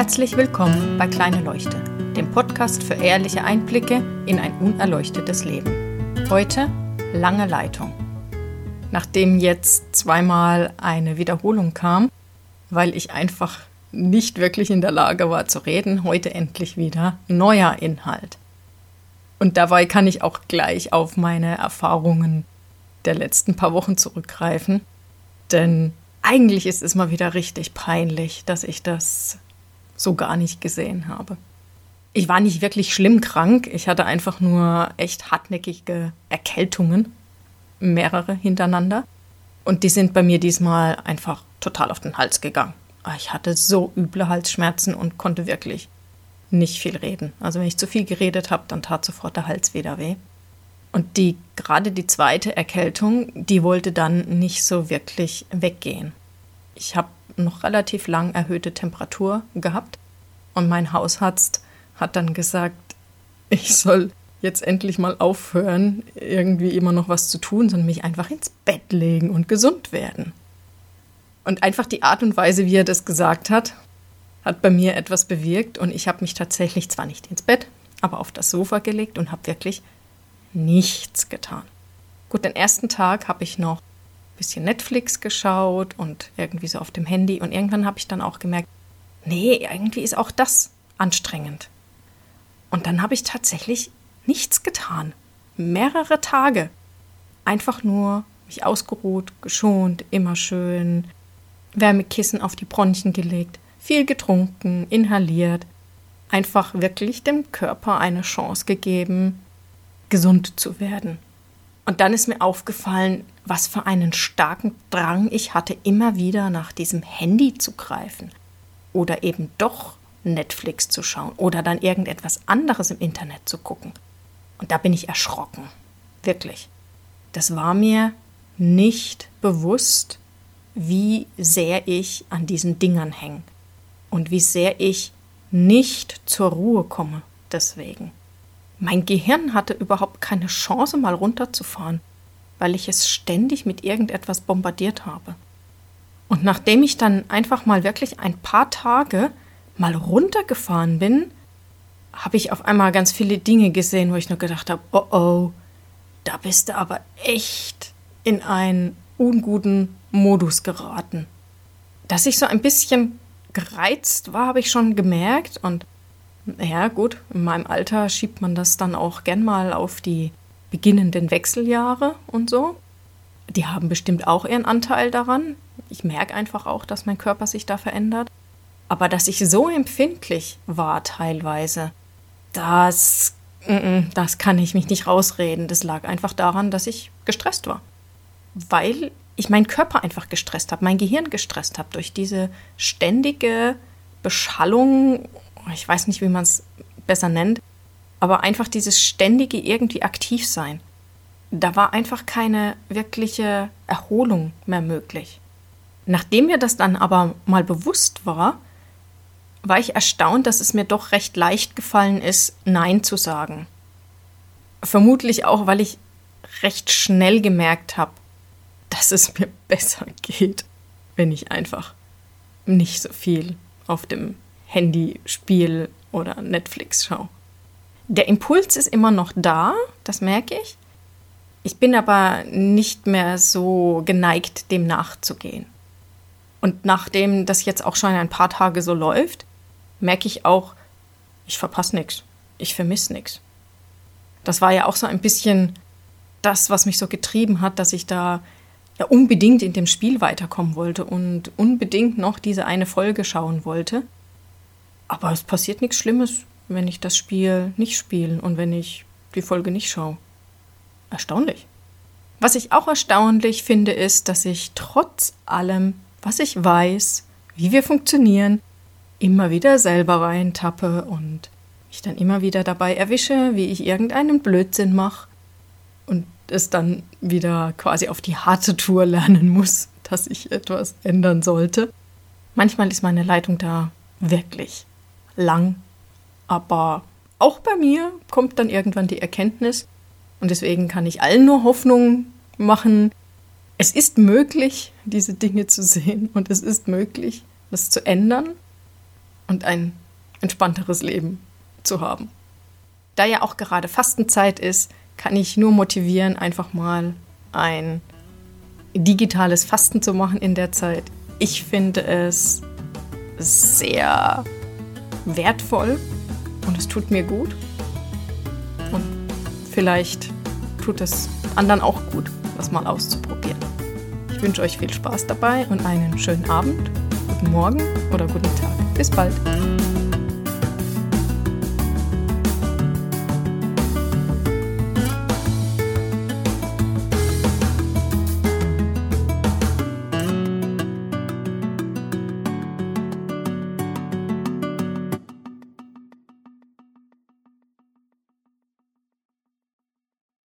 Herzlich willkommen bei Kleine Leuchte, dem Podcast für ehrliche Einblicke in ein unerleuchtetes Leben. Heute lange Leitung. Nachdem jetzt zweimal eine Wiederholung kam, weil ich einfach nicht wirklich in der Lage war zu reden, heute endlich wieder neuer Inhalt. Und dabei kann ich auch gleich auf meine Erfahrungen der letzten paar Wochen zurückgreifen, denn eigentlich ist es mal wieder richtig peinlich, dass ich das so gar nicht gesehen habe. Ich war nicht wirklich schlimm krank, ich hatte einfach nur echt hartnäckige Erkältungen, mehrere hintereinander. Und die sind bei mir diesmal einfach total auf den Hals gegangen. Ah, ich hatte so üble Halsschmerzen und konnte wirklich nicht viel reden. Also wenn ich zu viel geredet habe, dann tat sofort der Hals wieder weh. Und die gerade die zweite Erkältung, die wollte dann nicht so wirklich weggehen. Ich habe noch relativ lang erhöhte Temperatur gehabt und mein Hausarzt hat dann gesagt, ich soll jetzt endlich mal aufhören, irgendwie immer noch was zu tun, sondern mich einfach ins Bett legen und gesund werden. Und einfach die Art und Weise, wie er das gesagt hat, hat bei mir etwas bewirkt und ich habe mich tatsächlich zwar nicht ins Bett, aber auf das Sofa gelegt und habe wirklich nichts getan. Gut, den ersten Tag habe ich noch bisschen Netflix geschaut und irgendwie so auf dem Handy und irgendwann habe ich dann auch gemerkt, nee, irgendwie ist auch das anstrengend. Und dann habe ich tatsächlich nichts getan. Mehrere Tage. Einfach nur mich ausgeruht, geschont, immer schön, Wärmekissen auf die Bronchien gelegt, viel getrunken, inhaliert, einfach wirklich dem Körper eine Chance gegeben, gesund zu werden. Und dann ist mir aufgefallen, was für einen starken Drang ich hatte, immer wieder nach diesem Handy zu greifen oder eben doch Netflix zu schauen oder dann irgendetwas anderes im Internet zu gucken. Und da bin ich erschrocken. Wirklich. Das war mir nicht bewusst, wie sehr ich an diesen Dingern hänge und wie sehr ich nicht zur Ruhe komme deswegen. Mein Gehirn hatte überhaupt keine Chance, mal runterzufahren, weil ich es ständig mit irgendetwas bombardiert habe. Und nachdem ich dann einfach mal wirklich ein paar Tage mal runtergefahren bin, habe ich auf einmal ganz viele Dinge gesehen, wo ich nur gedacht habe, oh oh, da bist du aber echt in einen unguten Modus geraten. Dass ich so ein bisschen gereizt war, habe ich schon gemerkt und ja gut, in meinem Alter schiebt man das dann auch gern mal auf die beginnenden Wechseljahre und so. Die haben bestimmt auch ihren Anteil daran. Ich merke einfach auch, dass mein Körper sich da verändert. Aber dass ich so empfindlich war teilweise, das, das kann ich mich nicht rausreden. Das lag einfach daran, dass ich gestresst war. Weil ich meinen Körper einfach gestresst habe, mein Gehirn gestresst habe durch diese ständige Beschallung. Ich weiß nicht, wie man es besser nennt, aber einfach dieses ständige irgendwie aktiv sein. Da war einfach keine wirkliche Erholung mehr möglich. Nachdem mir das dann aber mal bewusst war, war ich erstaunt, dass es mir doch recht leicht gefallen ist, Nein zu sagen. Vermutlich auch, weil ich recht schnell gemerkt habe, dass es mir besser geht, wenn ich einfach nicht so viel auf dem Handy spiele oder Netflix schaue. Der Impuls ist immer noch da, das merke ich. Ich bin aber nicht mehr so geneigt, dem nachzugehen. Und nachdem das jetzt auch schon ein paar Tage so läuft, merke ich auch, ich verpasse nichts, ich vermisse nichts. Das war ja auch so ein bisschen das, was mich so getrieben hat, dass ich da ja unbedingt in dem Spiel weiterkommen wollte und unbedingt noch diese eine Folge schauen wollte. Aber es passiert nichts Schlimmes, wenn ich das Spiel nicht spiele und wenn ich die Folge nicht schaue. Erstaunlich. Was ich auch erstaunlich finde, ist, dass ich trotz allem was ich weiß, wie wir funktionieren, immer wieder selber reintappe und mich dann immer wieder dabei erwische, wie ich irgendeinen Blödsinn mache und es dann wieder quasi auf die harte Tour lernen muss, dass ich etwas ändern sollte. Manchmal ist meine Leitung da wirklich lang, aber auch bei mir kommt dann irgendwann die Erkenntnis und deswegen kann ich allen nur Hoffnung machen, es ist möglich, diese Dinge zu sehen und es ist möglich, das zu ändern. und ein entspannteres Leben zu haben. Da ja auch gerade Fastenzeit ist, kann ich nur motivieren, einfach mal ein digitales Fasten zu machen in der Zeit. Ich finde es sehr wertvoll und es tut mir gut. Und vielleicht tut es anderen auch gut, das mal auszuprobieren. Ich wünsche euch viel Spaß dabei und einen schönen Abend, guten Morgen oder guten Tag. Bis bald.